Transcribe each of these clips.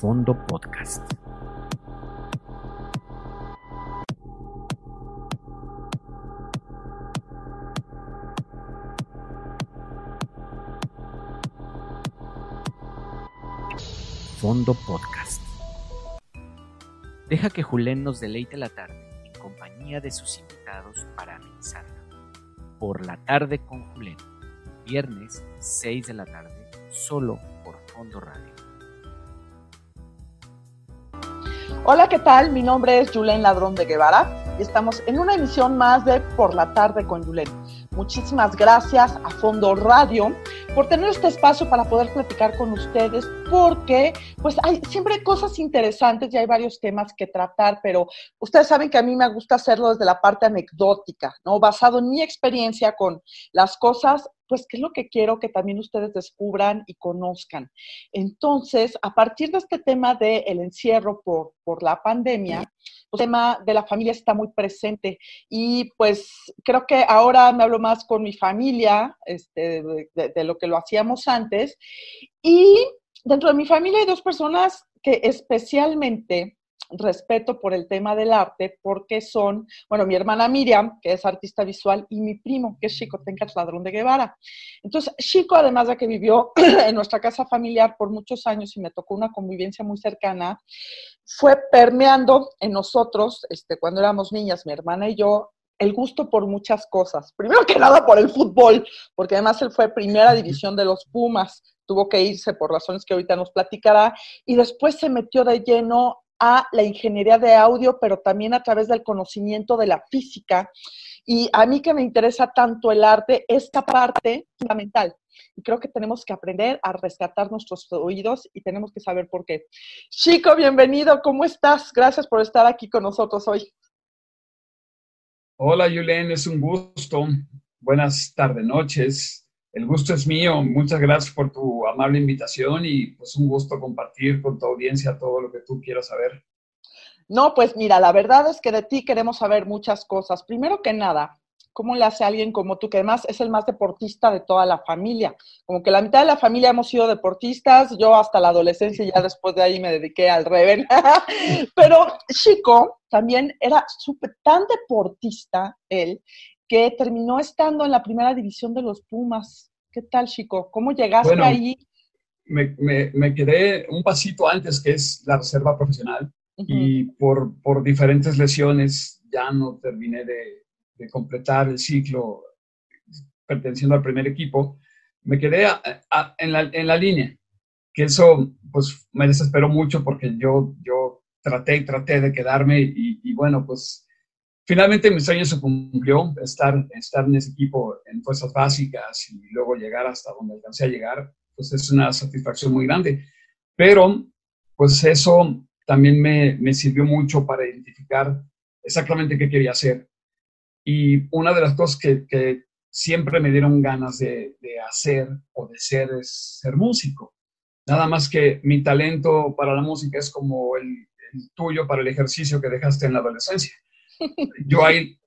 Fondo Podcast. Fondo Podcast. Deja que Julen nos deleite la tarde en compañía de sus invitados para amenizarla. Por la tarde con Julen. Viernes, 6 de la tarde, solo por Fondo Radio. Hola, ¿qué tal? Mi nombre es Julen Ladrón de Guevara y estamos en una emisión más de Por la tarde con Julen. Muchísimas gracias a Fondo Radio por tener este espacio para poder platicar con ustedes, porque pues hay siempre cosas interesantes y hay varios temas que tratar, pero ustedes saben que a mí me gusta hacerlo desde la parte anecdótica, ¿no? Basado en mi experiencia con las cosas pues qué es lo que quiero que también ustedes descubran y conozcan. Entonces, a partir de este tema del encierro por, por la pandemia, el tema de la familia está muy presente y pues creo que ahora me hablo más con mi familia este, de, de lo que lo hacíamos antes y dentro de mi familia hay dos personas que especialmente respeto por el tema del arte porque son, bueno, mi hermana Miriam, que es artista visual, y mi primo, que es Chico Tencatz Ladrón de Guevara. Entonces, Chico, además de que vivió en nuestra casa familiar por muchos años y me tocó una convivencia muy cercana, fue permeando en nosotros, este, cuando éramos niñas, mi hermana y yo, el gusto por muchas cosas. Primero que nada por el fútbol, porque además él fue primera división de los Pumas, tuvo que irse por razones que ahorita nos platicará, y después se metió de lleno a la ingeniería de audio, pero también a través del conocimiento de la física. Y a mí que me interesa tanto el arte, esta parte fundamental. Y creo que tenemos que aprender a rescatar nuestros oídos y tenemos que saber por qué. Chico, bienvenido, ¿cómo estás? Gracias por estar aquí con nosotros hoy. Hola, Julen, es un gusto. Buenas tardes, noches. El gusto es mío. Muchas gracias por tu amable invitación y pues un gusto compartir con tu audiencia todo lo que tú quieras saber. No, pues mira, la verdad es que de ti queremos saber muchas cosas. Primero que nada, ¿cómo le hace a alguien como tú, que además es el más deportista de toda la familia? Como que la mitad de la familia hemos sido deportistas, yo hasta la adolescencia ya después de ahí me dediqué al Reven. Pero Chico también era súper tan deportista él que terminó estando en la primera división de los Pumas. ¿Qué tal, Chico? ¿Cómo llegaste bueno, ahí? Me, me, me, quedé un pasito antes, que es la reserva profesional, uh -huh. y por, por, diferentes lesiones ya no terminé de, de, completar el ciclo perteneciendo al primer equipo. Me quedé a, a, en, la, en, la, línea, que eso pues me desesperó mucho porque yo, yo traté y traté de quedarme y, y bueno, pues finalmente mi sueño se cumplió, estar, estar en ese equipo en fuerzas básicas y luego llegar hasta donde alcancé a llegar, pues es una satisfacción muy grande. Pero, pues eso también me, me sirvió mucho para identificar exactamente qué quería hacer. Y una de las cosas que, que siempre me dieron ganas de, de, hacer o de ser es ser músico. Nada más que mi talento para la música es como el, el tuyo para el ejercicio que dejaste en la adolescencia yo ahí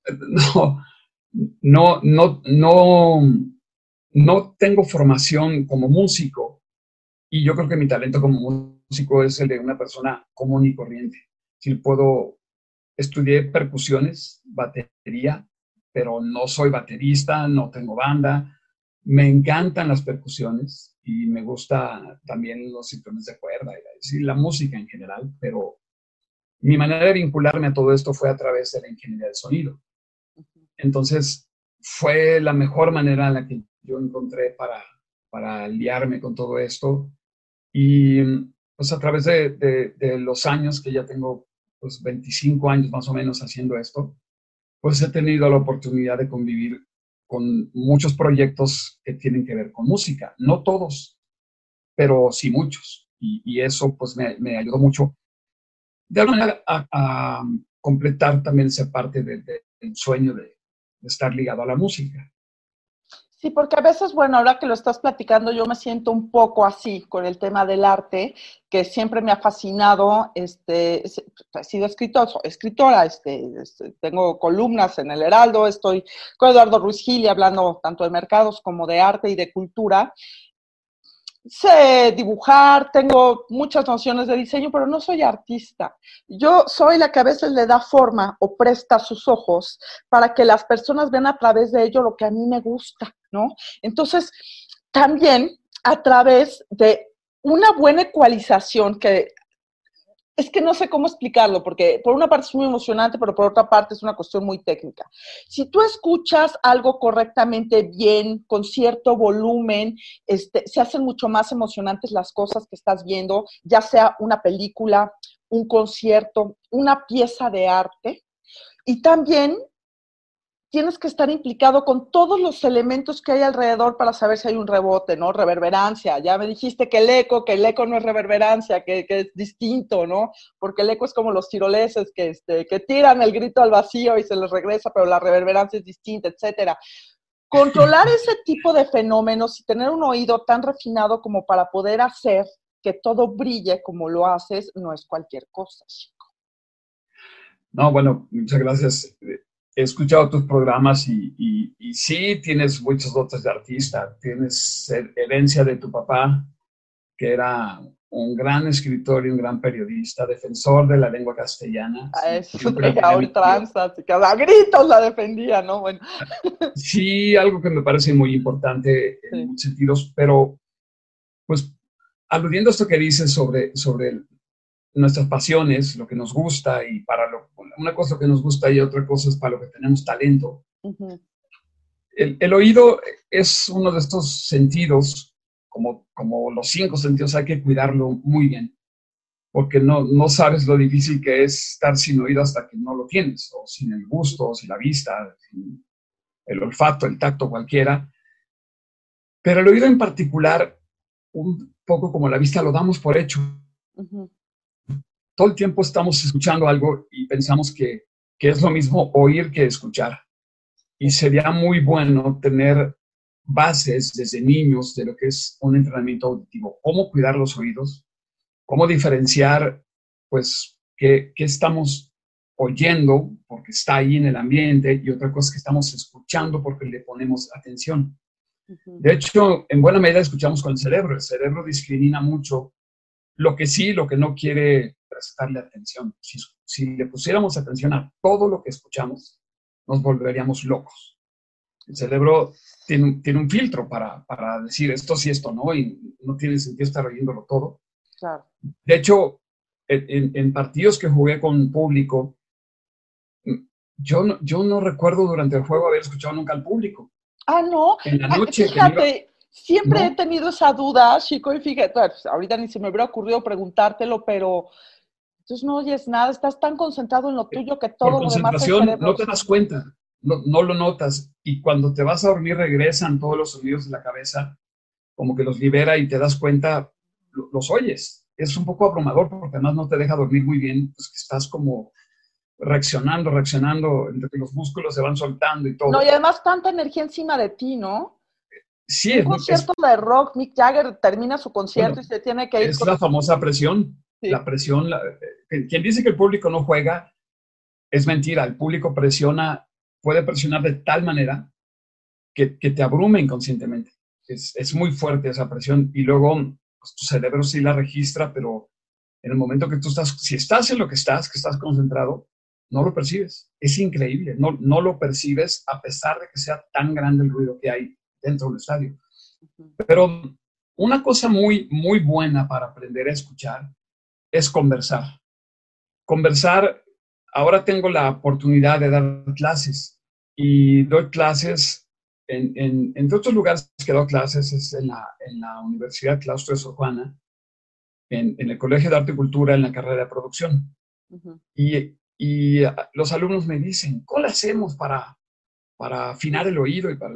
no, no, no, no, no tengo formación como músico y yo creo que mi talento como músico es el de una persona común y corriente. Si puedo, estudié percusiones, batería, pero no soy baterista, no tengo banda. Me encantan las percusiones y me gusta también los instrumentos de cuerda y la música en general, pero mi manera de vincularme a todo esto fue a través de la ingeniería de sonido. Entonces, fue la mejor manera en la que yo encontré para, para liarme con todo esto. Y pues a través de, de, de, los años que ya tengo, pues 25 años más o menos haciendo esto, pues he tenido la oportunidad de convivir con muchos proyectos que tienen que ver con música. No todos, pero sí muchos. Y, y eso pues me, me ayudó mucho de alguna manera a, completar también esa parte del de, de sueño de, estar ligado a la música. Sí, porque a veces, bueno, ahora que lo estás platicando, yo me siento un poco así con el tema del arte, que siempre me ha fascinado. Este, he sido escritor, escritora, este, tengo columnas en el Heraldo, estoy con Eduardo Ruiz Gili hablando tanto de mercados como de arte y de cultura. Sé dibujar, tengo muchas nociones de diseño, pero no soy artista. Yo soy la que a veces le da forma o presta sus ojos para que las personas vean a través de ello lo que a mí me gusta, ¿no? Entonces, también a través de una buena ecualización que es que no sé cómo explicarlo, porque por una parte es muy emocionante, pero por otra parte es una cuestión muy técnica. Si tú escuchas algo correctamente bien, con cierto volumen, este, se hacen mucho más emocionantes las cosas que estás viendo, ya sea una película, un concierto, una pieza de arte. Y también tienes que estar implicado con todos los elementos que hay alrededor para saber si hay un rebote, ¿no? Reverberancia. Ya me dijiste que el eco, que el eco no es reverberancia, que, es distinto, ¿no? Porque el eco es como los tiroleses que, este, que tiran el grito al vacío y se les regresa, pero la reverberancia es distinta, etcétera. Controlar ese tipo de fenómenos y tener un oído tan refinado como para poder hacer que todo brille como lo haces no es cualquier cosa, chico. No, bueno, muchas gracias he escuchado tus programas y, y, sí tienes muchos dotes de artista, tienes herencia de tu papá, que era un gran escritor y un gran periodista, defensor de la lengua castellana. A eso a ultranza, que a gritos la defendía, ¿no? Bueno. Sí, algo que me parece muy importante en muchos sentidos, pero pues aludiendo a esto que dices sobre, sobre nuestras pasiones, lo que nos gusta y para lo, una cosa que nos gusta y otra cosa es para lo que tenemos talento. el, el, oído es uno de estos sentidos, como, como los cinco sentidos, hay que cuidarlo muy bien, porque no, no sabes lo difícil que es estar sin oído hasta que no lo tienes, o sin el gusto, o sin la vista, sin el olfato, el tacto, cualquiera. Pero el oído en particular, un poco como la vista, lo damos por hecho todo el tiempo estamos escuchando algo y pensamos que, es lo mismo oír que escuchar. Y sería muy bueno tener bases desde niños de lo que es un entrenamiento auditivo, cómo cuidar los oídos, cómo diferenciar, pues, qué, estamos oyendo porque está ahí en el ambiente y otra cosa que estamos escuchando porque le ponemos atención. De hecho, en buena medida escuchamos con el cerebro. El cerebro discrimina mucho lo que sí, lo que no quiere prestarle atención. Si, le pusiéramos atención a todo lo que escuchamos, nos volveríamos locos. El cerebro tiene, tiene un filtro para, para, decir esto sí, esto no, y no tiene sentido estar oyéndolo todo. De hecho, en, en, partidos que jugué con público, yo no, yo no recuerdo durante el juego haber escuchado nunca al público. Ah, no. En la noche. Fíjate, siempre he tenido esa duda, chico, y fíjate, ahorita ni se me hubiera ocurrido preguntártelo, pero entonces no oyes nada, estás tan concentrado en lo eh, tuyo que todo Por concentración, no te das cuenta, no, no, lo notas. Y cuando te vas a dormir regresan todos los sonidos de la cabeza, como que los libera y te das cuenta, los oyes. Es un poco abrumador porque además no te deja dormir muy bien, pues que estás como reaccionando, reaccionando, entre que los músculos se van soltando y todo. No, y además tanta energía encima de ti, ¿no? Sí, un concierto de rock, Mick Jagger termina su concierto y se tiene que ir. Es la famosa presión. La presión, eh, quien dice que el público no juega, es mentira. El público presiona, puede presionar de tal manera que, que te abrume inconscientemente. Es, es, muy fuerte esa presión y luego pues, tu cerebro sí la registra, pero en el momento que tú estás, si estás en lo que estás, que estás concentrado, no lo percibes. Es increíble, no, no lo percibes a pesar de que sea tan grande el ruido que hay dentro del estadio. Pero una cosa muy, muy buena para aprender a escuchar es conversar. Conversar, ahora tengo la oportunidad de dar clases y doy clases en, en, entre otros lugares que doy clases es en la, en la Universidad Claustro de Sor Juana, en, en, el Colegio de Arte y Cultura en la carrera de producción. y, y, los alumnos me dicen, ¿cómo lo hacemos para, para afinar el oído y para,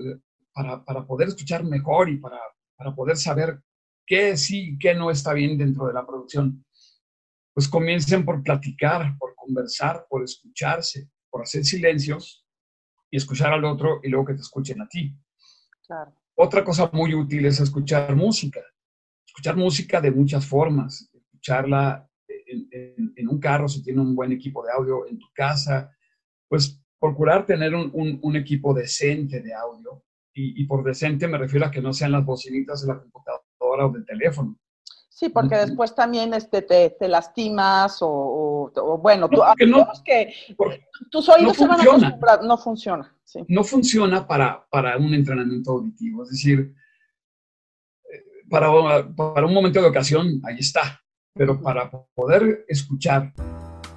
para, para poder escuchar mejor y para, para poder saber qué sí y qué no está bien dentro de la producción? Pues comiencen por platicar, por conversar, por escucharse, por hacer silencios y escuchar al otro y luego que te escuchen a ti. Otra cosa muy útil es escuchar música. Escuchar música de muchas formas. Escucharla en, un carro si tiene un buen equipo de audio, en tu casa. Pues procurar tener un, equipo decente de audio. Y, y, por decente me refiero a que no sean las bocinitas de la computadora computadora o del teléfono. Sí, porque después también este, te, te lastimas o, bueno, tú, no, que tus oídos no se van a no funciona. No funciona para, para un entrenamiento auditivo, es decir, eh, para, para un momento de ocasión, ahí está, pero para poder escuchar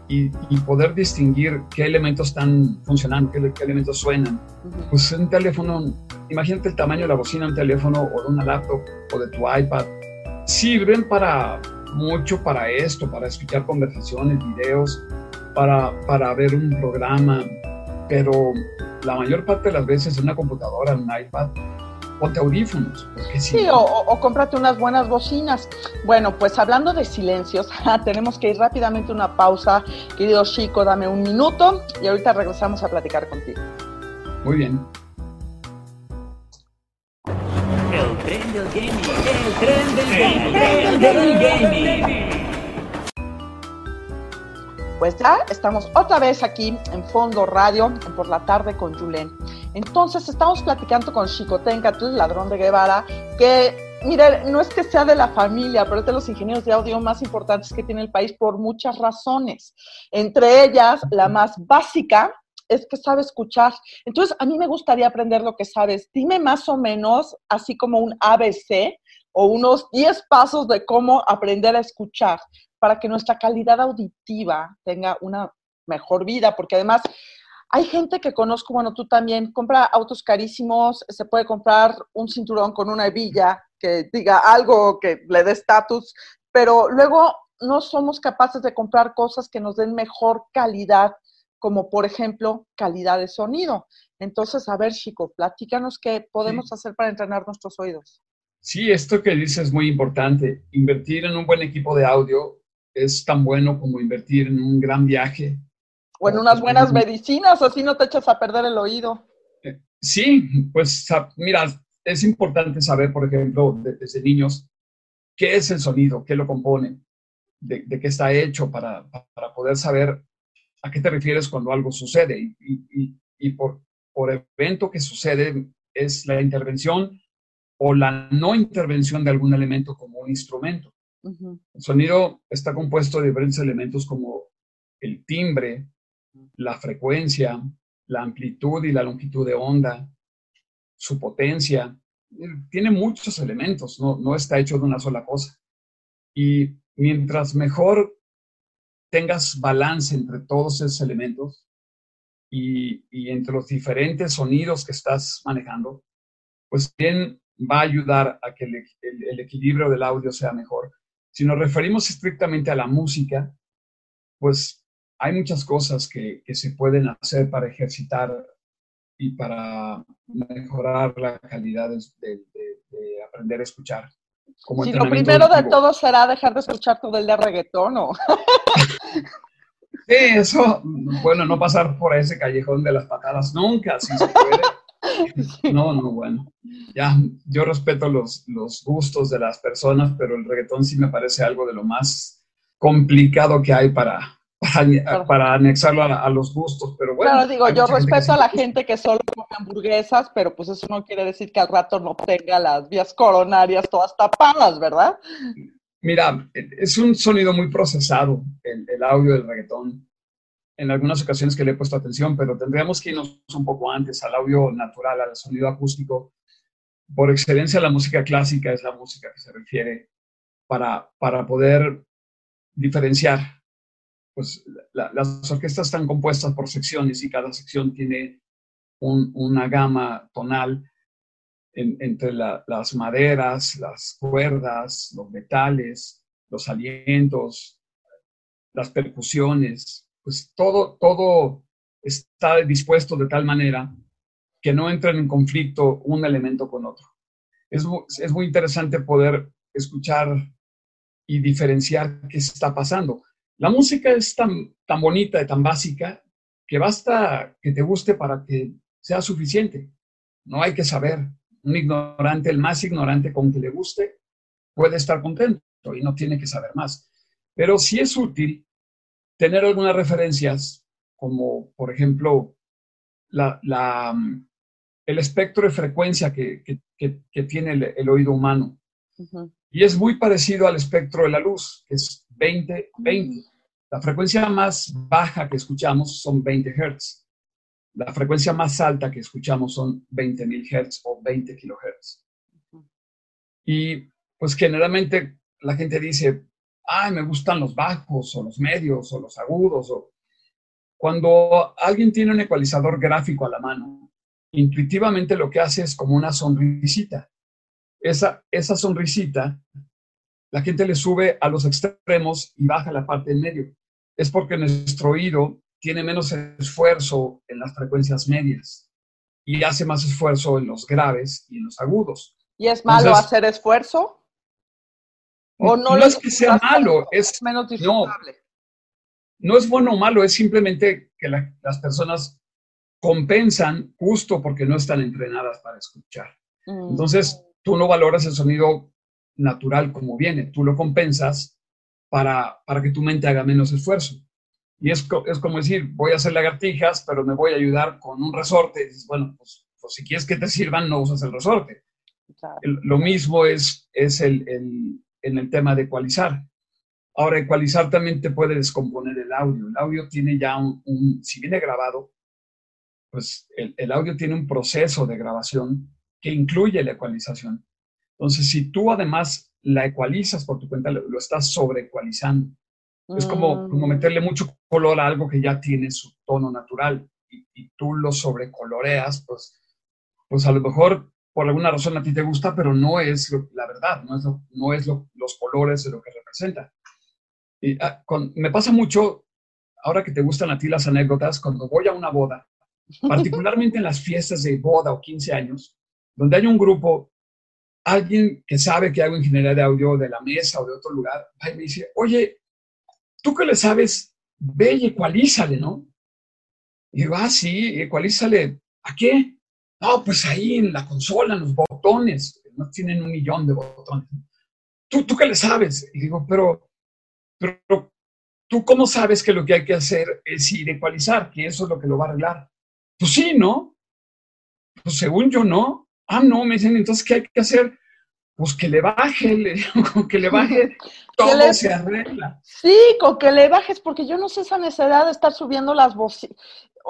y, poder distinguir qué elementos están funcionando, qué, elementos suenan. Pues un teléfono, imagínate el tamaño de la bocina de un teléfono o de una laptop o de tu iPad, sirven para mucho para esto, para escuchar conversaciones, videos, para, para ver un programa, pero la mayor parte de las veces en una computadora, en un iPad, ponte audífonos. sí, o, cómprate unas buenas bocinas. Bueno, pues hablando de silencios, tenemos que ir rápidamente a una pausa. Querido Chico, dame un minuto y ahorita regresamos a platicar contigo. Muy bien. Pues ya estamos otra vez aquí en Fondo Radio, por la tarde con Julen. Entonces estamos platicando con Chicotencatl, ladrón de Guevara, que, mire, no es que sea de la familia, pero es de los ingenieros de audio más importantes que tiene el país por muchas razones. Entre ellas, la más básica es que sabe escuchar. Entonces, a mí me gustaría aprender lo que sabes. Dime más o menos, así como un ABC o unos 10 pasos de cómo aprender a escuchar para que nuestra calidad auditiva tenga una mejor vida, porque además hay gente que conozco, bueno, tú también, compra autos carísimos, se puede comprar un cinturón con una hebilla que diga algo que le dé estatus, pero luego no somos capaces de comprar cosas que nos den mejor calidad, como por ejemplo calidad de sonido. Entonces, a ver, Chico, platícanos qué podemos hacer para entrenar nuestros oídos. Sí, esto que dices es muy importante. Invertir en un buen equipo de audio es tan bueno como invertir en un gran viaje. O en unas buenas medicinas, así no te echas a perder el oído. Eh, sí, pues mira, es importante saber, por ejemplo, desde niños, qué es el sonido, qué lo compone, de, qué está hecho para, para, poder saber a qué te refieres cuando algo sucede. Y, y, por, por evento que sucede es la intervención o la no intervención de algún elemento como un instrumento. El sonido está compuesto de diferentes elementos como el timbre, la frecuencia, la amplitud y la longitud de onda, su potencia. Tiene muchos elementos, no, no está hecho de una sola cosa. Y mientras mejor tengas balance entre todos esos elementos y, y, entre los diferentes sonidos que estás manejando, pues bien va a ayudar a que el equilibrio del audio sea mejor. Si nos referimos estrictamente a la música, pues hay muchas cosas que, se pueden hacer para ejercitar y para mejorar la calidad de, aprender a escuchar. Como lo primero de todo será dejar de escuchar todo el de reggaetón, ¿no? sí, eso, bueno, no pasar por ese callejón de las patadas nunca, si se puede. No, no, bueno. Ya, yo respeto los, los gustos de las personas, pero el reggaetón sí me parece algo de lo más complicado que hay para, para, anexarlo a, los gustos, pero bueno. Claro, digo, yo respeto a la gente que solo come hamburguesas, pero pues eso no quiere decir que al rato no tenga las vías coronarias todas tapadas, ¿verdad? Mira, es un sonido muy procesado el, el audio del reggaetón en algunas ocasiones que le he puesto atención, pero tendríamos que irnos un poco antes al audio natural, al sonido acústico. Por excelencia, la música clásica es la música que se refiere para, para poder diferenciar. Pues las orquestas están compuestas por secciones y cada sección tiene una gama tonal entre las maderas, las cuerdas, los metales, los alientos, las percusiones, pues todo, todo está dispuesto de tal manera que no entren en conflicto un elemento con otro. Es, es muy interesante poder escuchar y diferenciar qué está pasando. La música es tan, tan bonita y tan básica que basta que te guste para que sea suficiente. No hay que saber. Un ignorante, el más ignorante con que le guste, puede estar contento y no tiene que saber más. Pero si es útil tener algunas referencias, como por ejemplo la, el espectro de frecuencia que, tiene el, oído humano. Y es muy parecido al espectro de la luz, que es 20-20. La frecuencia más baja que escuchamos son 20 Hz. La frecuencia más alta que escuchamos son 20.000 Hz o 20 kHz. Y pues generalmente la gente dice, ay, me gustan los bajos o los medios o los agudos. O... Cuando alguien tiene un ecualizador gráfico a la mano, intuitivamente lo que hace es como una sonrisita. Esa, esa sonrisita, la gente le sube a los extremos y baja la parte en medio. Es porque nuestro oído tiene menos esfuerzo en las frecuencias medias y hace más esfuerzo en los graves y en los agudos. ¿Y es malo hacer esfuerzo? ¿O no, no es que sea malo, es menos disfrutable. No, es bueno o malo, es simplemente que las personas compensan justo porque no están entrenadas para escuchar. Mm. Entonces, tú no valoras el sonido natural como viene, tú lo compensas para, para que tu mente haga menos esfuerzo. Y es, es como decir, voy a hacer lagartijas, pero me voy a ayudar con un resorte. Y dices, bueno, pues, pues si quieres que te sirvan, no usas el resorte. lo mismo es, es el, el, en el tema de ecualizar. Ahora, ecualizar también te puede descomponer el audio. El audio tiene ya un, si viene grabado, pues el, el, audio tiene un proceso de grabación que incluye la ecualización. Entonces, si tú además la ecualizas por tu cuenta, lo, lo estás sobreecualizando. Es como, como, mm. meterle mucho color a algo que ya tiene su tono natural y, y, tú lo sobrecoloreas, pues, pues a lo mejor por alguna razón a ti te gusta, pero no es la verdad, no es, no es los colores de lo que representa. Y, ah, me pasa mucho, ahora que te gustan a ti las anécdotas, cuando voy a una boda, particularmente en las fiestas de boda o 15 años, donde hay un grupo, alguien que sabe que hago ingeniería de audio de la mesa o de otro lugar, y me dice, oye, tú que le sabes, ve y ecualízale, ¿no? Y digo, ah, sí, ecualízale, ¿a qué? No, pues ahí en la consola, en los botones, no tienen un millón de botones. ¿Tú, tú qué le sabes? Y digo, pero, pero, ¿tú cómo sabes que lo que hay que hacer es ir ecualizar, que eso es lo que lo va a arreglar? Pues sí, ¿no? Pues según yo, no. Ah, no, me dicen, entonces, ¿qué hay que hacer? Pues que le baje, le, con que le baje, todo se arregla. Sí, con que le bajes, porque yo no sé esa necesidad de estar subiendo las voces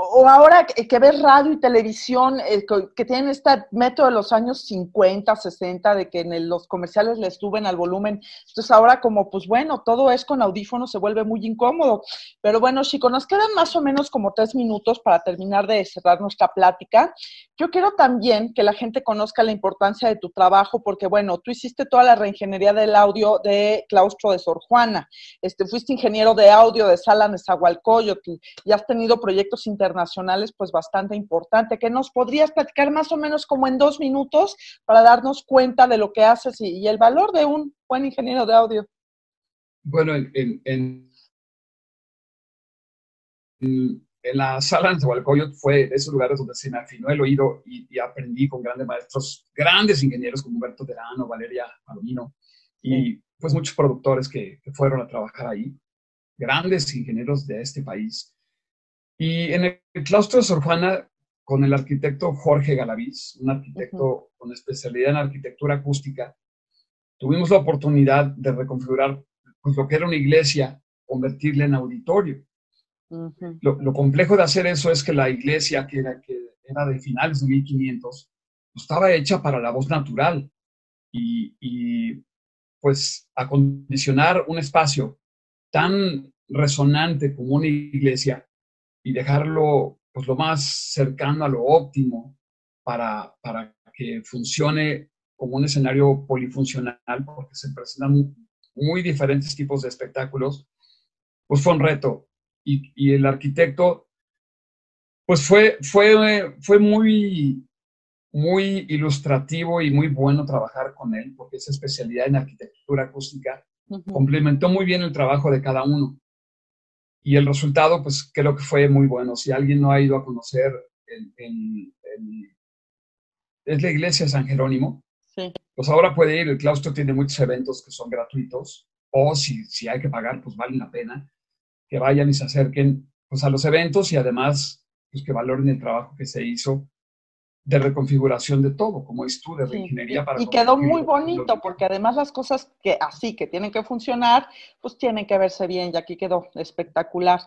o ahora que ves radio y televisión, eh, que tienen este método de los años 50, 60, de que en los comerciales les suben al volumen. Entonces ahora como, pues bueno, todo es con audífonos, se vuelve muy incómodo. Pero bueno, chicos, nos quedan más o menos como tres minutos para terminar de cerrar nuestra plática. Yo quiero también que la gente conozca la importancia de tu trabajo, porque bueno, tú hiciste toda la reingeniería del audio de Claustro de Sor Juana. Este, fuiste ingeniero de audio de Sala Nezahualcóyotl y has tenido proyectos internacionales internacionales, pues bastante importante. ¿Que nos podrías platicar más o menos como en dos minutos para darnos cuenta de lo que haces y, el valor de un buen ingeniero de audio? Bueno, en, en, en, la sala de Tehualcoyot fue de esos lugares donde se me afinó el oído y, aprendí con grandes maestros, grandes ingenieros como Humberto Terano, Valeria Palomino y pues muchos productores que, que fueron a trabajar ahí, grandes ingenieros de este país. Y en el claustro de Sor Juana, con el arquitecto Jorge Galaviz, un arquitecto con especialidad en arquitectura acústica, tuvimos la oportunidad de reconfigurar pues, lo que era una iglesia, convertirla en auditorio. lo, complejo de hacer eso es que la iglesia, que era, que era de finales de 1500, pues, estaba hecha para la voz natural. Y, y pues acondicionar un espacio tan resonante como una iglesia y dejarlo pues, lo más cercano a lo óptimo para, para que funcione como un escenario polifuncional, porque se presentan muy, diferentes tipos de espectáculos, pues fue un reto. Y, y el arquitecto, pues fue, fue, fue muy, muy ilustrativo y muy bueno trabajar con él, porque esa especialidad en arquitectura acústica. Complementó muy bien el trabajo de cada uno y el resultado, pues creo que fue muy bueno. Si alguien no ha ido a conocer el, es la iglesia de San Jerónimo, pues ahora puede ir. El claustro tiene muchos eventos que son gratuitos, o si, si hay que pagar, pues vale la pena que vayan y se acerquen pues, a los eventos y además pues, que valoren el trabajo que se hizo de reconfiguración de todo, como es tú, de reingeniería para... Y quedó muy bonito, porque además las cosas que así, que tienen que funcionar, pues tienen que verse bien, y aquí quedó espectacular.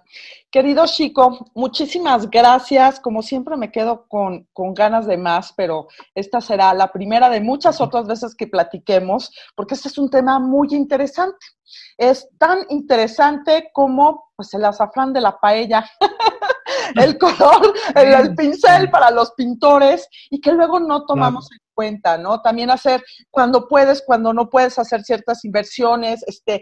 Querido Chico, muchísimas gracias. Como siempre me quedo con, con ganas de más, pero esta será la primera de muchas otras veces que platiquemos, porque este es un tema muy interesante. Es tan interesante como pues, el azafrán de la paella. el color, el, pincel para los pintores y que luego no tomamos en cuenta, ¿no? También hacer cuando puedes, cuando no puedes hacer ciertas inversiones, este,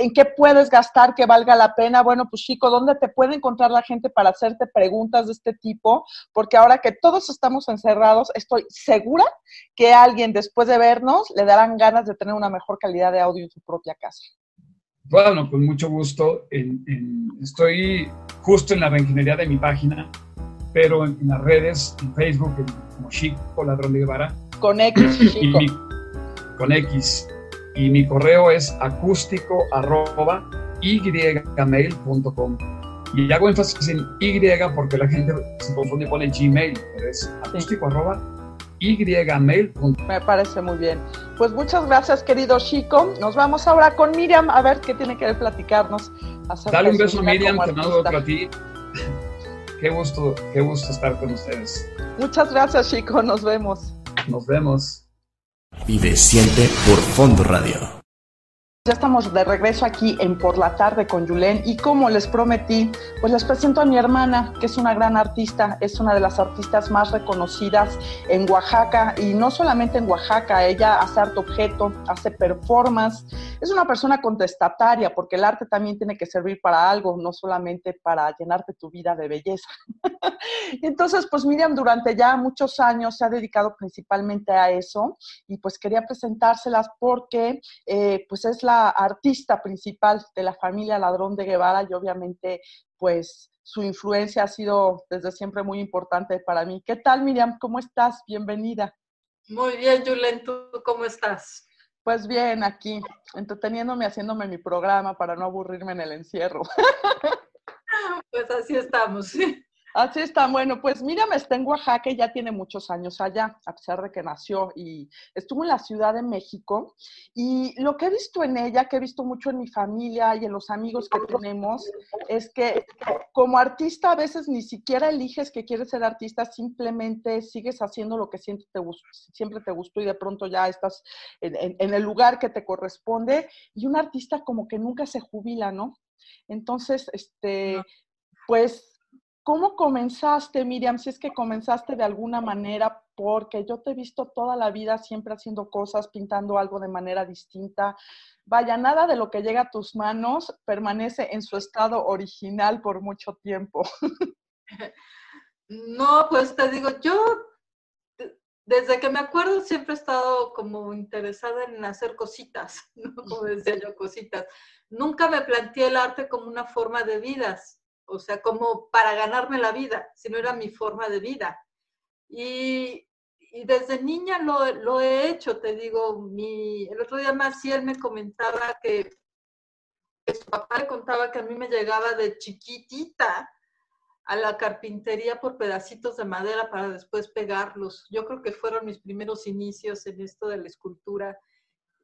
en qué puedes gastar que valga la pena. Bueno, pues chico, ¿dónde te puede encontrar la gente para hacerte preguntas de este tipo? Porque ahora que todos estamos encerrados, estoy segura que alguien después de vernos le darán ganas de tener una mejor calidad de audio en su propia casa. Bueno, con mucho gusto. estoy justo en la reingeniería de mi página, pero en, las redes, en Facebook, como Chico Ladrón de Guevara. Con X, Chico. Y con X. Y mi correo es acústico arroba ygmail.com. Y hago énfasis en Y porque la gente se confunde y pone Gmail, pero es acústico arroba ymail. Me parece muy bien. Pues muchas gracias, querido Chico. Nos vamos ahora con Miriam a ver qué tiene que platicarnos. Dale un beso, Miriam, te mando para ti. Qué gusto, qué gusto estar con ustedes. Muchas gracias, Chico. Nos vemos. Nos vemos. Vive siente por Fondo Radio. Ya estamos de regreso aquí en Por la Tarde con Julen y como les prometí, pues les presento a mi hermana, que es una gran artista, es una de las artistas más reconocidas en Oaxaca y no solamente en Oaxaca, ella hace arte objeto, hace performance, es una persona contestataria porque el arte también tiene que servir para algo, no solamente para llenarte tu vida de belleza. Entonces, pues Miriam durante ya muchos años se ha dedicado principalmente a eso y pues quería presentárselas porque eh, pues es la artista principal de la familia Ladrón de Guevara y obviamente pues su influencia ha sido desde siempre muy importante para mí. ¿Qué tal Miriam? ¿Cómo estás? Bienvenida. Muy bien, Julen, ¿tú cómo estás? Pues bien, aquí, entreteniéndome, haciéndome mi programa para no aburrirme en el encierro. Pues así estamos. Así está, bueno, pues Miriam está en Oaxaca y ya tiene muchos años allá, a pesar de que nació y estuvo en la Ciudad de México. Y lo que he visto en ella, que he visto mucho en mi familia y en los amigos que tenemos, es que como artista a veces ni siquiera eliges que quieres ser artista, simplemente sigues haciendo lo que siempre te gustó, siempre te gustó y de pronto ya estás en, en el lugar que te corresponde. Y un artista como que nunca se jubila, ¿no? Entonces, este, pues ¿Cómo comenzaste, Miriam? Si es que comenzaste de alguna manera, porque yo te he visto toda la vida siempre haciendo cosas, pintando algo de manera distinta. Vaya, nada de lo que llega a tus manos permanece en su estado original por mucho tiempo. No, pues te digo, yo desde que me acuerdo siempre he estado como interesada en hacer cositas, ¿no? como decía yo, cositas. Nunca me planteé el arte como una forma de vidas o sea, como para ganarme la vida, sino era mi forma de vida. Y, desde niña lo, he hecho, te digo, mi, el otro día Maciel me comentaba que, su papá le contaba que a mí me llegaba de chiquitita a la carpintería por pedacitos de madera para después pegarlos. Yo creo que fueron mis primeros inicios en esto de la escultura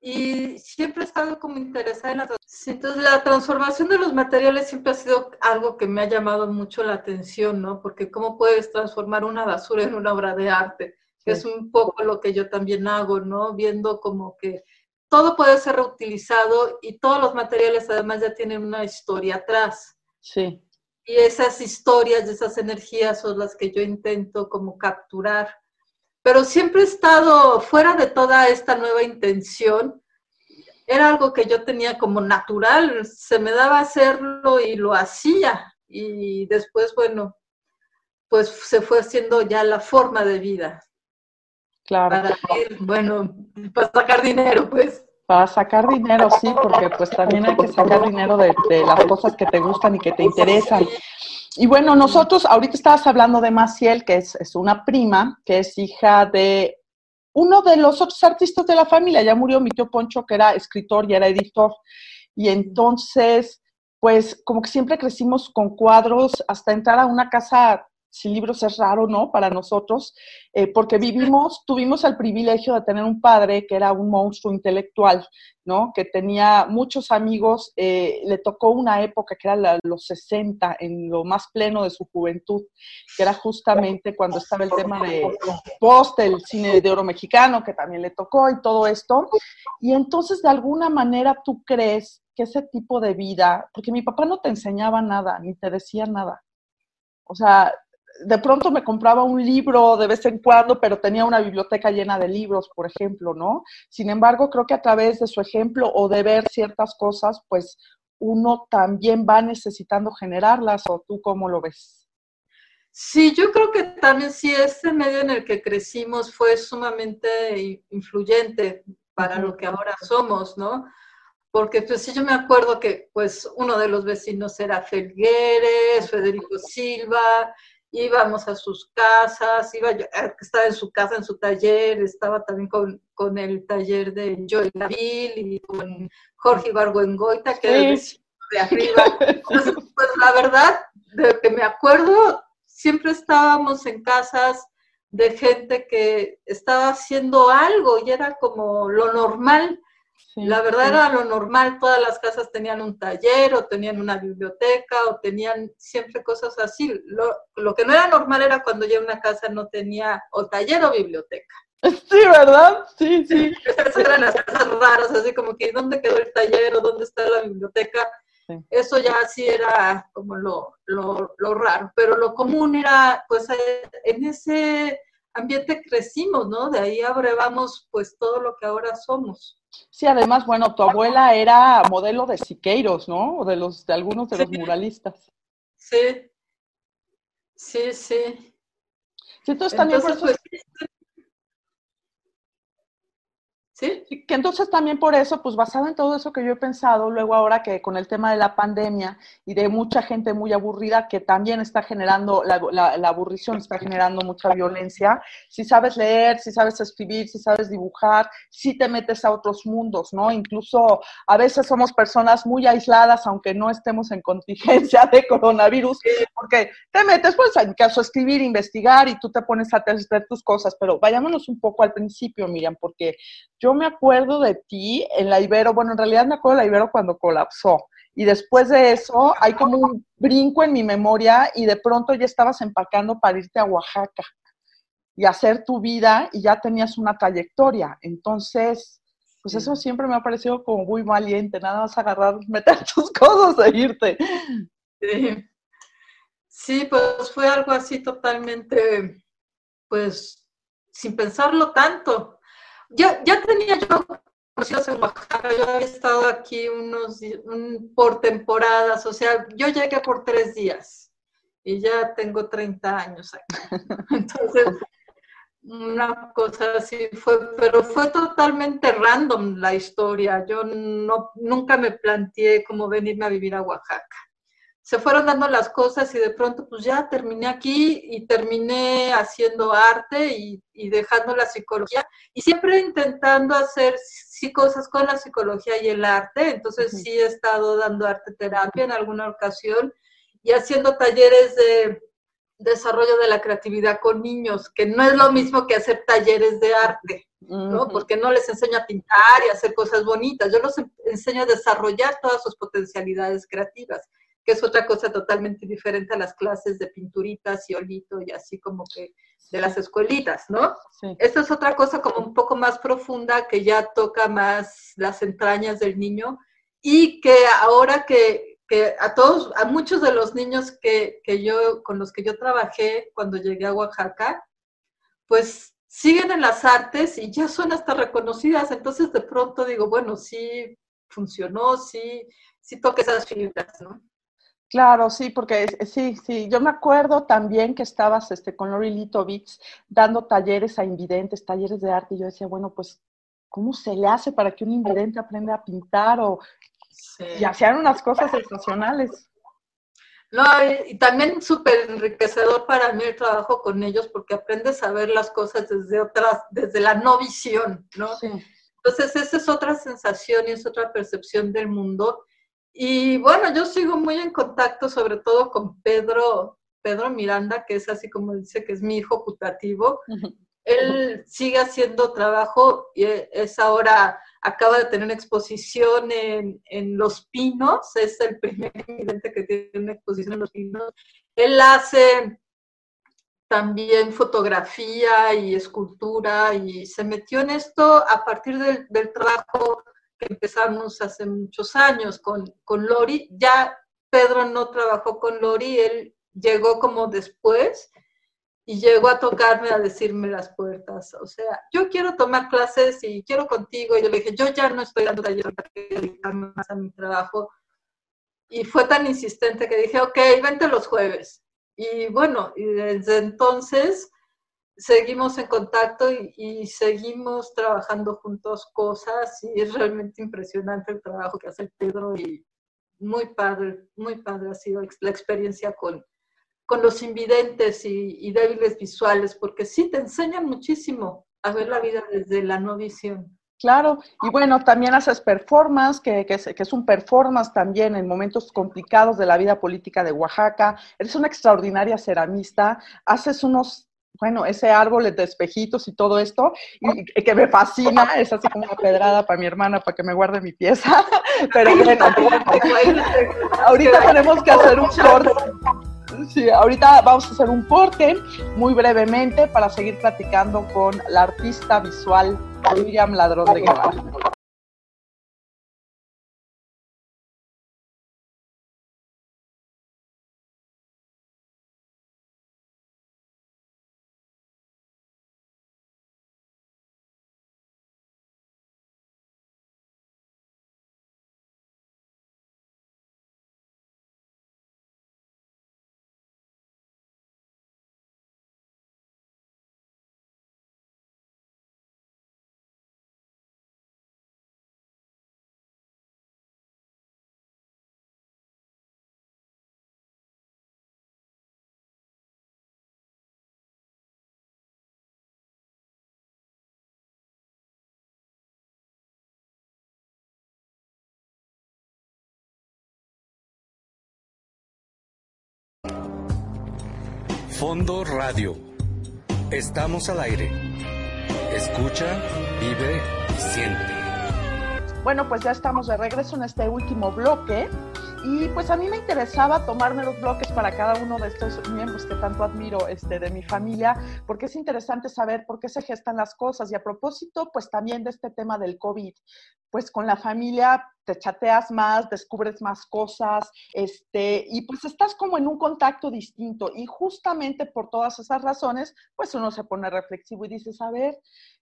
y siempre he estado como interesada en la entonces la transformación de los materiales siempre ha sido algo que me ha llamado mucho la atención, ¿no? Porque cómo puedes transformar una basura en una obra de arte, que es un poco lo que yo también hago, ¿no? Viendo como que todo puede ser reutilizado y todos los materiales además ya tienen una historia atrás. Sí. Y esas historias, esas energías son las que yo intento como capturar pero siempre he estado fuera de toda esta nueva intención. Era algo que yo tenía como natural, se me daba hacerlo y lo hacía. Y después, bueno, pues se fue haciendo ya la forma de vida. Claro. Para bueno, para sacar dinero, pues. Para sacar dinero, sí, porque pues también hay que sacar dinero de, las cosas que te gustan y que te interesan. Y bueno, nosotros, ahorita estabas hablando de Maciel, que es, una prima, que es hija de uno de los otros artistas de la familia. Ya murió mi tío Poncho, que era escritor y era editor. Y entonces, pues como que siempre crecimos con cuadros hasta entrar a una casa sin libros es raro, ¿no? Para nosotros, eh, porque vivimos, tuvimos el privilegio de tener un padre que era un monstruo intelectual, ¿no? Que tenía muchos amigos, eh, le tocó una época que era los 60, en lo más pleno de su juventud, que era justamente cuando estaba el tema de post, el cine de oro mexicano, que también le tocó y todo esto. Y entonces, de alguna manera, tú crees que ese tipo de vida, porque mi papá no te enseñaba nada, ni te decía nada. O sea, de pronto me compraba un libro de vez en cuando, pero tenía una biblioteca llena de libros, por ejemplo, ¿no? Sin embargo, creo que a través de su ejemplo o de ver ciertas cosas, pues uno también va necesitando generarlas, o tú cómo lo ves. Sí, yo creo que también sí, este medio en el que crecimos fue sumamente influyente para lo que ahora somos, ¿no? Porque pues sí, yo me acuerdo que pues uno de los vecinos era Felgueres, Federico Silva, íbamos a sus casas, iba yo, eh, estaba en su casa, en su taller, estaba también con, con el taller de Joel Laville y con Jorge Ibargüengoita, que es de arriba. Entonces, pues la verdad, de que me acuerdo, siempre estábamos en casas de gente que estaba haciendo algo y era como lo normal. La verdad era lo normal, todas las casas tenían un taller o tenían una biblioteca o tenían siempre cosas así. Lo, lo que no era normal era cuando ya una casa no tenía o taller o biblioteca. Sí, ¿verdad? Sí, sí. Esas eran las casas raras, así como que ¿dónde quedó el taller o dónde está la biblioteca? Eso ya sí era como lo, lo, lo, raro, pero lo común era, pues eh, en ese ambiente crecimos, ¿no? De ahí abrevamos pues todo lo que ahora somos. Sí, además, bueno, tu abuela era modelo de Siqueiros, ¿no? O de los, de algunos de los muralistas. Sí, sí, sí. Sí, entonces también por eso... Pues, ¿Sí? Que entonces también por eso, pues basado en todo eso que yo he pensado, luego ahora que con el tema de la pandemia y de mucha gente muy aburrida que también está generando, la, la, aburrición está generando mucha violencia, si sabes leer, si sabes escribir, si sabes dibujar, si te metes a otros mundos, ¿no? Incluso a veces somos personas muy aisladas, aunque no estemos en contingencia de coronavirus, porque te metes, pues en caso escribir, investigar y tú te pones a hacer tus cosas, pero vayámonos un poco al principio, Miriam, porque yo me acuerdo de ti en la Ibero, bueno, en realidad me acuerdo de la Ibero cuando colapsó. Y después de eso hay como un brinco en mi memoria y de pronto ya estabas empacando para irte a Oaxaca y hacer tu vida y ya tenías una trayectoria. Entonces, pues eso siempre me ha parecido como muy valiente, nada más agarrar, meter tus cosas e irte. Sí. sí, pues fue algo así totalmente, pues sin pensarlo tanto ya, ya tenía yo conocidos en Oaxaca, yo había estado aquí unos por temporadas, o sea, yo llegué por tres días y ya tengo 30 años aquí. Entonces, una cosa así fue, pero fue totalmente random la historia. Yo no, nunca me planteé cómo venirme a vivir a Oaxaca se fueron dando las cosas y de pronto pues ya terminé aquí y terminé haciendo arte y, dejando la psicología y siempre intentando hacer sí cosas con la psicología y el arte. Entonces sí he estado dando arte terapia en alguna ocasión y haciendo talleres de desarrollo de la creatividad con niños, que no es lo mismo que hacer talleres de arte, ¿no? Porque no les enseño a pintar y a hacer cosas bonitas, yo los enseño a desarrollar todas sus potencialidades creativas que es otra cosa totalmente diferente a las clases de pinturitas y olito y así como que de las escuelitas, ¿no? Sí. Esta es otra cosa como un poco más profunda que ya toca más las entrañas del niño y que ahora que, que a todos, a muchos de los niños que, que yo, con los que yo trabajé cuando llegué a Oaxaca, pues siguen en las artes y ya son hasta reconocidas. Entonces de pronto digo, bueno, sí funcionó, sí, sí toca esas fibras, ¿no? Claro, sí, porque sí, sí, yo me acuerdo también que estabas este, con Lori Litovitz dando talleres a invidentes, talleres de arte, y yo decía, bueno, pues, ¿cómo se le hace para que un invidente aprenda a pintar o y hacían unas cosas sensacionales? No, y, también súper enriquecedor para mí el trabajo con ellos porque aprendes a ver las cosas desde otras, desde la no visión, ¿no? Sí. Entonces, esa es otra sensación y es otra percepción del mundo y bueno, yo sigo muy en contacto, sobre todo con Pedro, Pedro Miranda, que es así como dice que es mi hijo putativo. Él sigue haciendo trabajo y es ahora, acaba de tener una exposición en, en Los Pinos, es el primer evidente que tiene una exposición en Los Pinos. Él hace también fotografía y escultura y se metió en esto a partir del, del trabajo que empezamos hace muchos años con, con Lori. Ya Pedro no trabajó con Lori, él llegó como después y llegó a tocarme a decirme las puertas. O sea, yo quiero tomar clases y quiero contigo. Y yo le dije, yo ya no estoy dando talleres para dedicarme más a mi trabajo. Y fue tan insistente que dije, ok, vente los jueves. Y bueno, y desde entonces seguimos en contacto y, y, seguimos trabajando juntos cosas y es realmente impresionante el trabajo que hace Pedro y muy padre, muy padre ha sido la experiencia con, con los invidentes y, y, débiles visuales, porque sí te enseñan muchísimo a ver la vida desde la no visión. Claro, y bueno, también haces performance, que, que, que, es, un performance también en momentos complicados de la vida política de Oaxaca. Eres una extraordinaria ceramista, haces unos, bueno, ese árbol de espejitos y todo esto, y, y que me fascina, es así como una pedrada para mi hermana, para que me guarde mi pieza. Pero bueno, ahorita tenemos que hacer un corte. Sí, ahorita vamos a hacer un corte muy brevemente para seguir platicando con la artista visual Miriam Ladrón de Guevara. Fondo Radio. Estamos al aire. Escucha, vive y siente. Bueno, pues ya estamos de regreso en este último bloque. Y pues a mí me interesaba tomarme los bloques para cada uno de estos miembros que tanto admiro este, de mi familia, porque es interesante saber por qué se gestan las cosas. Y a propósito, pues también de este tema del COVID, pues con la familia te chateas más, descubres más cosas, este, y pues estás como en un contacto distinto. Y justamente por todas esas razones, pues uno se pone reflexivo y dices, a ver,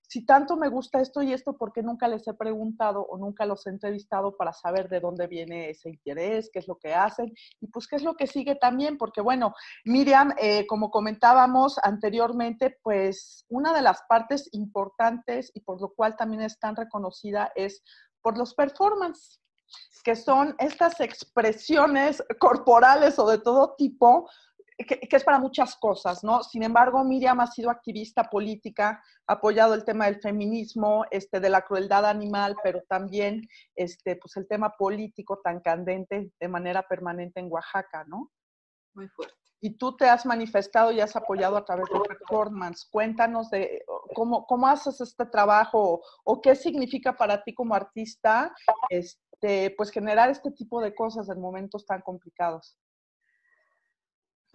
si tanto me gusta esto y esto, ¿por qué nunca les he preguntado o nunca los he entrevistado para saber de dónde viene ese interés, qué es lo que hacen y pues qué es lo que sigue también? Porque bueno, Miriam, eh, como comentábamos anteriormente, pues una de las partes importantes y por lo cual también es tan reconocida es por los performances, que son estas expresiones corporales o de todo tipo que, que, es para muchas cosas, ¿no? Sin embargo, Miriam ha sido activista política, ha apoyado el tema del feminismo, este, de la crueldad animal, pero también este, pues el tema político tan candente de manera permanente en Oaxaca, ¿no? Muy fuerte. Y tú te has manifestado y has apoyado a través de performance. Cuéntanos de cómo, cómo haces este trabajo o qué significa para ti como artista este, pues generar este tipo de cosas en momentos tan complicados.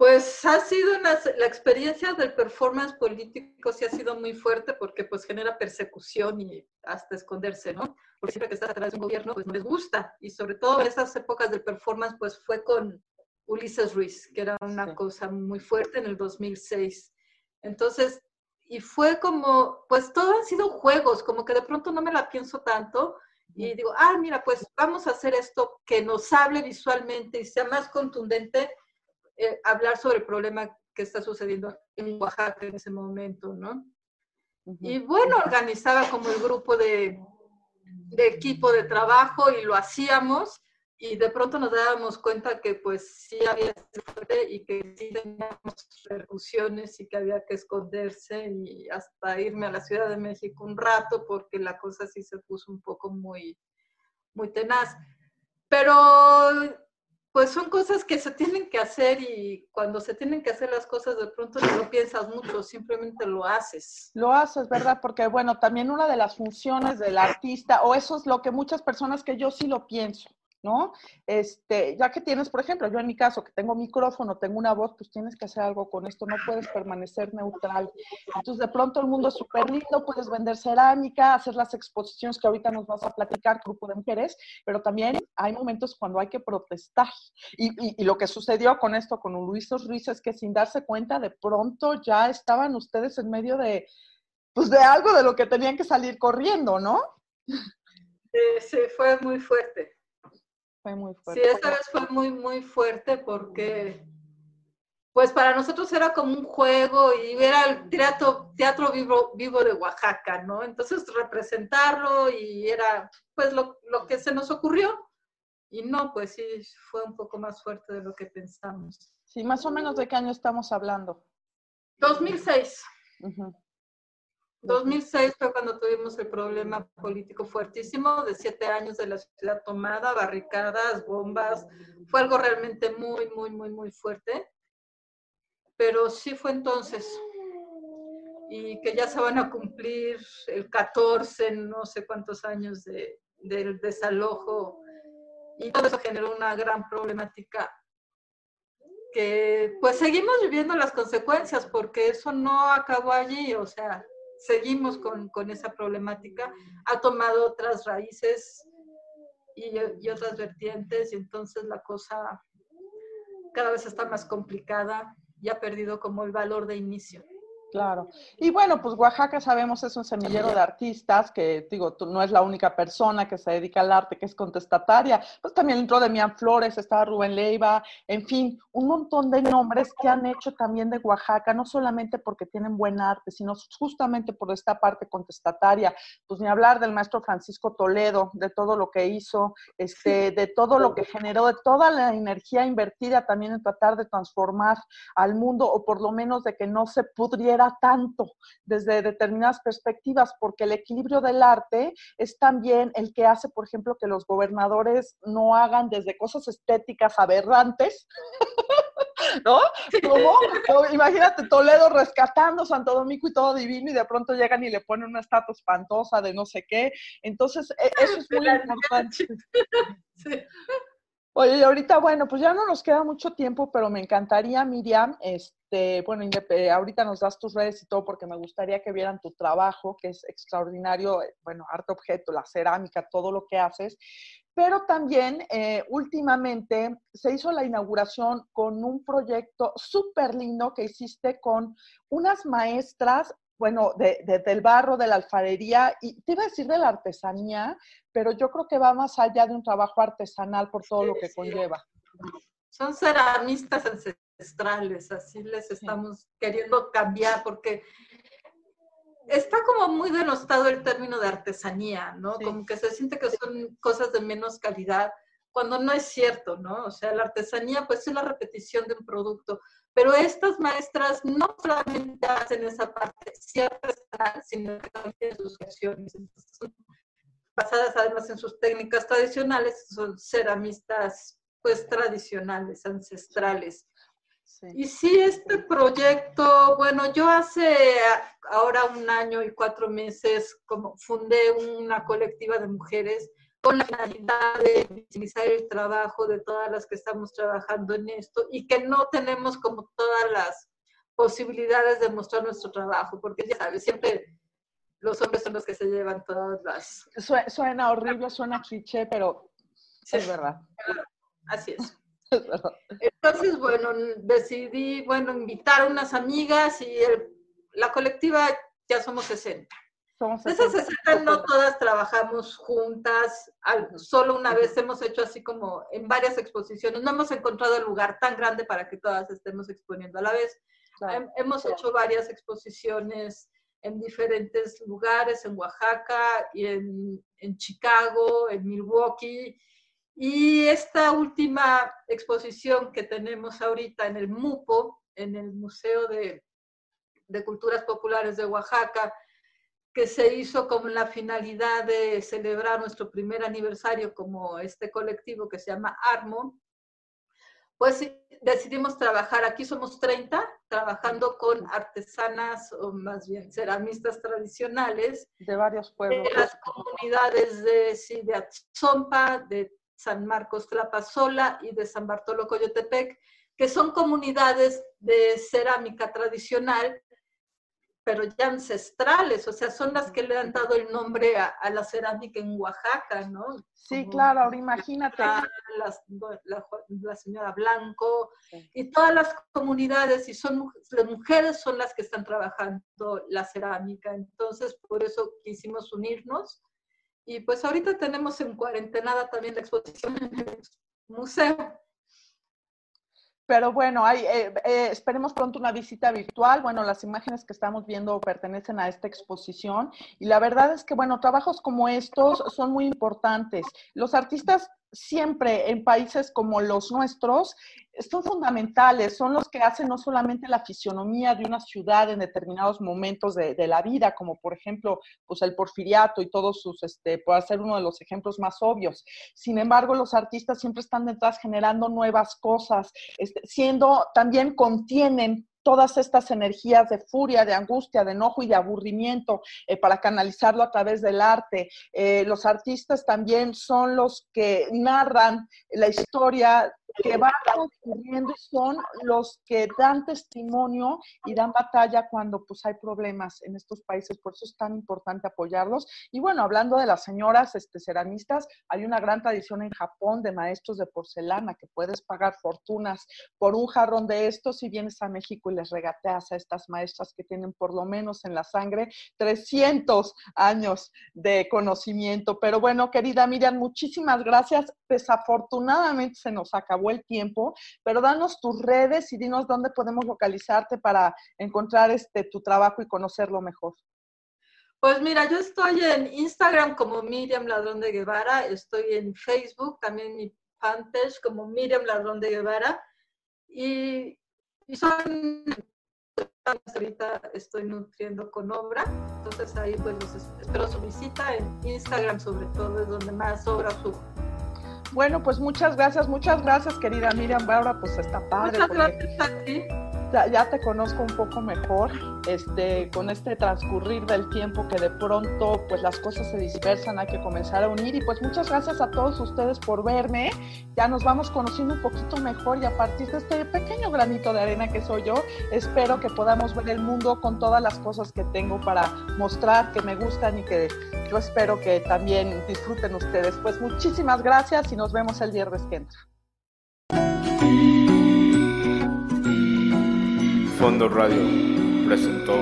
Pues ha sido una, la experiencia del performance político sí ha sido muy fuerte porque pues genera persecución y hasta esconderse, ¿no? Porque siempre que estás atrás de un gobierno pues no les gusta y sobre todo en esas épocas del performance pues fue con Ulises Ruiz, que era una sí. cosa muy fuerte en el 2006. Entonces, y fue como, pues todo han sido juegos, como que de pronto no me la pienso tanto y digo, ah, mira, pues vamos a hacer esto que nos hable visualmente y sea más contundente eh, hablar sobre el problema que está sucediendo en Oaxaca en ese momento, ¿no? Uh -huh. Y bueno, organizaba como el grupo de, de, equipo de trabajo y lo hacíamos y de pronto nos dábamos cuenta que pues sí había fuerte y que sí teníamos repercusiones y que había que esconderse y hasta irme a la Ciudad de México un rato porque la cosa sí se puso un poco muy, muy tenaz. Pero pues son cosas que se tienen que hacer y cuando se tienen que hacer las cosas de pronto no lo piensas mucho, simplemente lo haces. Lo haces, ¿verdad? Porque bueno, también una de las funciones del artista, o eso es lo que muchas personas que yo sí lo pienso, ¿no? Este, ya que tienes, por ejemplo, yo en mi caso, que tengo micrófono, tengo una voz, pues tienes que hacer algo con esto, no puedes permanecer neutral. Entonces, de pronto el mundo es súper lindo, puedes vender cerámica, hacer las exposiciones que ahorita nos vas a platicar, grupo de mujeres, pero también hay momentos cuando hay que protestar. Y, y, lo que sucedió con esto, con Luis Ruiz, es que sin darse cuenta, de pronto ya estaban ustedes en medio de, pues de algo de lo que tenían que salir corriendo, ¿no? sí, fue muy fuerte. Fue muy fuerte. Sí, esta vez fue muy, muy fuerte porque, pues para nosotros era como un juego y era el teatro, teatro vivo, vivo de Oaxaca, ¿no? Entonces representarlo y era pues lo, lo que se nos ocurrió. Y no, pues sí, fue un poco más fuerte de lo que pensamos. Sí, más o menos de qué año estamos hablando. 2006. 2006 fue cuando tuvimos el problema político fuertísimo de siete años de la ciudad tomada, barricadas, bombas. Fue algo realmente muy, muy, muy, muy fuerte. Pero sí fue entonces. Y que ya se van a cumplir el 14, no sé cuántos años de, del desalojo. Y todo eso generó una gran problemática que pues seguimos viviendo las consecuencias porque eso no acabó allí, o sea, seguimos con, con, esa problemática, ha tomado otras raíces y, y, otras vertientes y entonces la cosa cada vez está más complicada y ha perdido como el valor de inicio. Claro. Y bueno, pues Oaxaca sabemos es un semillero de artistas que, digo, tú no es la única persona que se dedica al arte que es contestataria. Pues también entró Demian Flores, estaba Rubén Leiva, en fin, un montón de nombres que han hecho también de Oaxaca, no solamente porque tienen buen arte, sino justamente por esta parte contestataria. Pues ni hablar del maestro Francisco Toledo, de todo lo que hizo, este, de todo lo que generó, de toda la energía invertida también en tratar de transformar al mundo, o por lo menos de que no se pudriera tanto desde determinadas perspectivas, porque el equilibrio del arte es también el que hace, por ejemplo, que los gobernadores no hagan desde cosas estéticas aberrantes. ¿No? Como, imagínate Toledo rescatando Santo Domingo y todo divino y de pronto llegan y le ponen una estatua espantosa de no sé qué. Entonces, e, eso es muy importante. Sí. Oye, ahorita, bueno, pues ya no nos queda mucho tiempo, pero me encantaría, Miriam, este, bueno, ahorita nos das tus redes y todo, porque me gustaría que vieran tu trabajo, que es extraordinario, eh, bueno, arte objeto, la cerámica, todo lo que haces. Pero también, eh, últimamente, se hizo la inauguración con un proyecto súper lindo que hiciste con unas maestras bueno, de, del barro, de la alfarería, y te iba a decir de la artesanía, pero yo creo que va más allá de un trabajo artesanal por todo lo que conlleva. Son ceramistas ancestrales, así les estamos queriendo cambiar, porque está como muy denostado el término de artesanía, ¿no? Como que se siente que son cosas de menos calidad, cuando no es cierto, ¿no? O sea, la artesanía pues es la repetición de un producto, pero estas maestras no solamente hacen esa parte sino que también sus acciones. son basadas además en sus técnicas tradicionales, son ceramistas pues tradicionales, ancestrales. Y sí, este proyecto, bueno, yo hace ahora un año y cuatro meses como fundé una colectiva de mujeres con la finalidad de visibilizar el trabajo de todas las que estamos trabajando en esto y que no tenemos como todas las posibilidades de mostrar nuestro trabajo, porque ya sabes, siempre los hombres son los que se llevan todas las... Suena horrible, suena cliché, pero es verdad. Así es. Entonces, bueno, decidí, bueno, invitar a unas amigas y la colectiva ya somos 60. Esas 60 no todas trabajamos juntas, solo una vez hemos hecho así como en varias exposiciones, no hemos encontrado el lugar tan grande para que todas estemos exponiendo a la vez. hemos hecho varias exposiciones en diferentes lugares, en Oaxaca y en, en Chicago, en Milwaukee. Y esta última exposición que tenemos ahorita en el MUPO, en el Museo de, de Culturas Populares de Oaxaca, que se hizo con la finalidad de celebrar nuestro primer aniversario como este colectivo que se llama ARMO, pues decidimos trabajar, aquí somos 30, trabajando con artesanas o más bien ceramistas tradicionales. De varios pueblos. De las comunidades de, sí, de Atzompa, de San Marcos Tlapazola y de San Bartolo Coyotepec, que son comunidades de cerámica tradicional pero ya ancestrales, o sea, son las que le han dado el nombre a, la cerámica en Oaxaca, ¿no? Sí, claro, ahora imagínate. La, señora Blanco y todas las comunidades, y son las mujeres son las que están trabajando la cerámica, entonces por eso quisimos unirnos. Y pues ahorita tenemos en cuarentena también la exposición en el museo. Pero bueno, hay, eh, eh, esperemos pronto una visita virtual. Bueno, las imágenes que estamos viendo pertenecen a esta exposición y la verdad es que, bueno, trabajos como estos son muy importantes. Los artistas siempre en países como los nuestros son fundamentales, son los que hacen no solamente la fisionomía de una ciudad en determinados momentos de, la vida, como por ejemplo pues el porfiriato y todos sus, este, puede ser uno de los ejemplos más obvios. Sin embargo, los artistas siempre están detrás generando nuevas cosas, este, siendo, también contienen todas estas energías de furia, de angustia, de enojo y de aburrimiento eh, para canalizarlo a través del arte. Eh, los artistas también son los que narran la historia que van ocurriendo son los que dan testimonio y dan batalla cuando pues hay problemas en estos países, por eso es tan importante apoyarlos. Y bueno, hablando de las señoras este, ceramistas, hay una gran tradición en Japón de maestros de porcelana que puedes pagar fortunas por un jarrón de estos si vienes a México y les regateas a estas maestras que tienen por lo menos en la sangre 300 años de conocimiento. Pero bueno, querida Miriam, muchísimas gracias. Desafortunadamente se nos acabó el tiempo, pero danos tus redes y dinos dónde podemos localizarte para encontrar este, tu trabajo y conocerlo mejor. Pues mira, yo estoy en Instagram como Miriam Ladrón de Guevara, estoy en Facebook, también mi fanpage como Miriam Ladrón de Guevara, y, y son ahorita estoy nutriendo con obra, entonces ahí pues los espero su visita en Instagram sobre todo es donde más obra subo. Bueno, pues muchas gracias, muchas gracias, querida Miriam. Ahora pues está padre. Muchas gracias a ti ya, te conozco un poco mejor, este, con este transcurrir del tiempo que de pronto pues las cosas se dispersan, hay que comenzar a unir y pues muchas gracias a todos ustedes por verme, ya nos vamos conociendo un poquito mejor y a partir de este pequeño granito de arena que soy yo, espero que podamos ver el mundo con todas las cosas que tengo para mostrar que me gustan y que yo espero que también disfruten ustedes. Pues muchísimas gracias y nos vemos el viernes que entra. Fondo Radio presentó